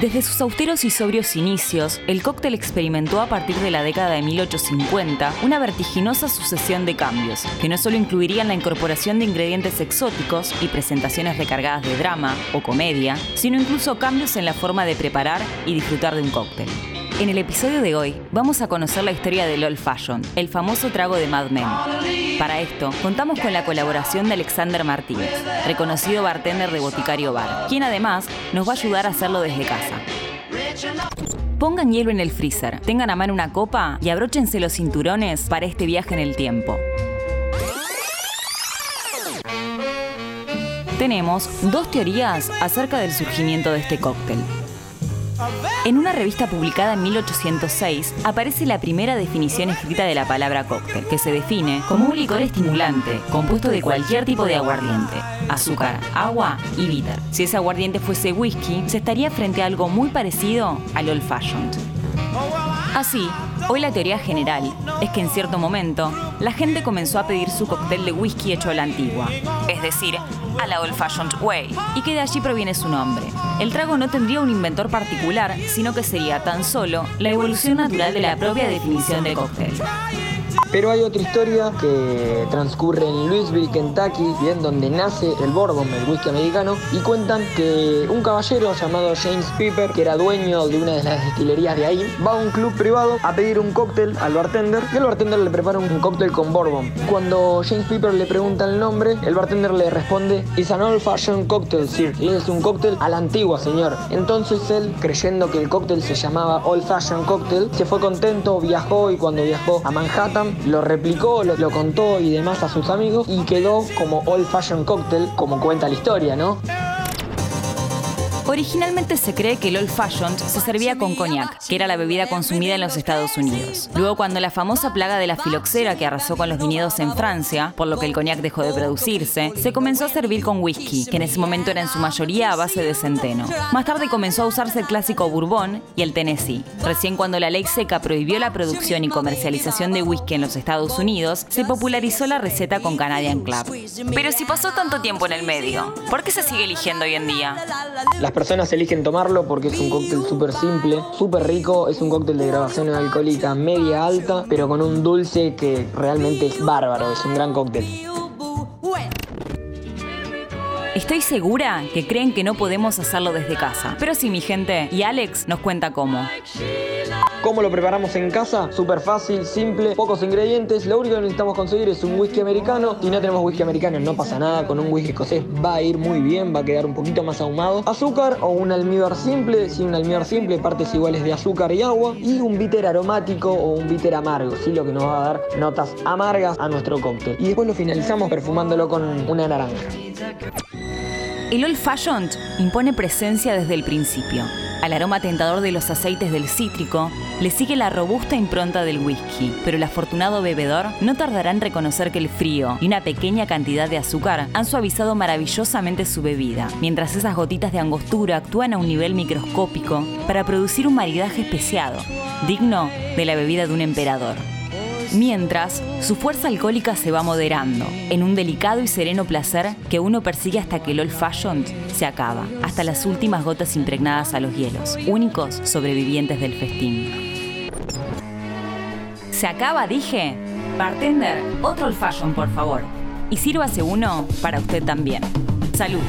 Desde sus austeros y sobrios inicios, el cóctel experimentó a partir de la década de 1850 una vertiginosa sucesión de cambios, que no solo incluirían la incorporación de ingredientes exóticos y presentaciones recargadas de drama o comedia, sino incluso cambios en la forma de preparar y disfrutar de un cóctel. En el episodio de hoy vamos a conocer la historia del Old Fashion, el famoso trago de Mad Men. Para esto, contamos con la colaboración de Alexander Martínez, reconocido bartender de Boticario Bar, quien además nos va a ayudar a hacerlo desde casa. Pongan hielo en el freezer, tengan a mano una copa y abróchense los cinturones para este viaje en el tiempo. Tenemos dos teorías acerca del surgimiento de este cóctel. En una revista publicada en 1806 aparece la primera definición escrita de la palabra cóctel, que se define como un licor estimulante compuesto de cualquier tipo de aguardiente, azúcar, agua y bitter. Si ese aguardiente fuese whisky, se estaría frente a algo muy parecido al old fashioned. Así, hoy la teoría general es que en cierto momento la gente comenzó a pedir su cóctel de whisky hecho a la antigua, es decir, a la old fashioned way, y que de allí proviene su nombre. El trago no tendría un inventor particular, sino que sería tan solo la evolución natural de la propia definición de cóctel. Pero hay otra historia que transcurre en Louisville, Kentucky, bien donde nace el bourbon, el whisky americano, y cuentan que un caballero llamado James Piper, que era dueño de una de las destilerías de ahí, va a un club privado a pedir un cóctel al bartender y el bartender le prepara un cóctel con bourbon. Cuando James Piper le pregunta el nombre, el bartender le responde, "It's an old fashioned cocktail, sir." Y es un cóctel a la antigua, señor. Entonces él, creyendo que el cóctel se llamaba old fashioned cocktail, se fue contento, viajó y cuando viajó a Manhattan lo replicó, lo, contó y demás a sus amigos y quedó como Old Fashion Cocktail, como cuenta la historia, ¿no? Originalmente se cree que el Old Fashioned se servía con coñac, que era la bebida consumida en los Estados Unidos. Luego, cuando la famosa plaga de la filoxera que arrasó con los viñedos en Francia, por lo que el coñac dejó de producirse, se comenzó a servir con whisky, que en ese momento era en su mayoría a base de centeno. Más tarde comenzó a usarse el clásico Bourbon y el Tennessee. Recién cuando la ley seca prohibió la producción y comercialización de whisky en los Estados Unidos, se popularizó la receta con Canadian Club. Pero si pasó tanto tiempo en el medio, ¿por qué se sigue eligiendo hoy en día? Las personas eligen tomarlo porque es un cóctel súper simple, súper rico, es un cóctel de grabación alcohólica media alta, pero con un dulce que realmente es bárbaro, es un gran cóctel. Estoy segura que creen que no podemos hacerlo desde casa. Pero sí, mi gente, y Alex nos cuenta cómo. ¿Cómo lo preparamos en casa? Súper fácil, simple, pocos ingredientes. Lo único que necesitamos conseguir es un whisky americano. Si no tenemos whisky americano, no pasa nada. Con un whisky escocés va a ir muy bien, va a quedar un poquito más ahumado. Azúcar o un almíbar simple. Si un almíbar simple, partes iguales de azúcar y agua. Y un bitter aromático o un bitter amargo, ¿sí? lo que nos va a dar notas amargas a nuestro cóctel. Y después lo finalizamos perfumándolo con una naranja. El Old Fashioned impone presencia desde el principio. Al aroma tentador de los aceites del cítrico le sigue la robusta impronta del whisky, pero el afortunado bebedor no tardará en reconocer que el frío y una pequeña cantidad de azúcar han suavizado maravillosamente su bebida, mientras esas gotitas de angostura actúan a un nivel microscópico para producir un maridaje especiado, digno de la bebida de un emperador. Mientras, su fuerza alcohólica se va moderando, en un delicado y sereno placer que uno persigue hasta que el old fashioned se acaba, hasta las últimas gotas impregnadas a los hielos, únicos sobrevivientes del festín. ¿Se acaba, dije? Bartender, otro old fashion, por favor. Y sírvase uno para usted también. Salud.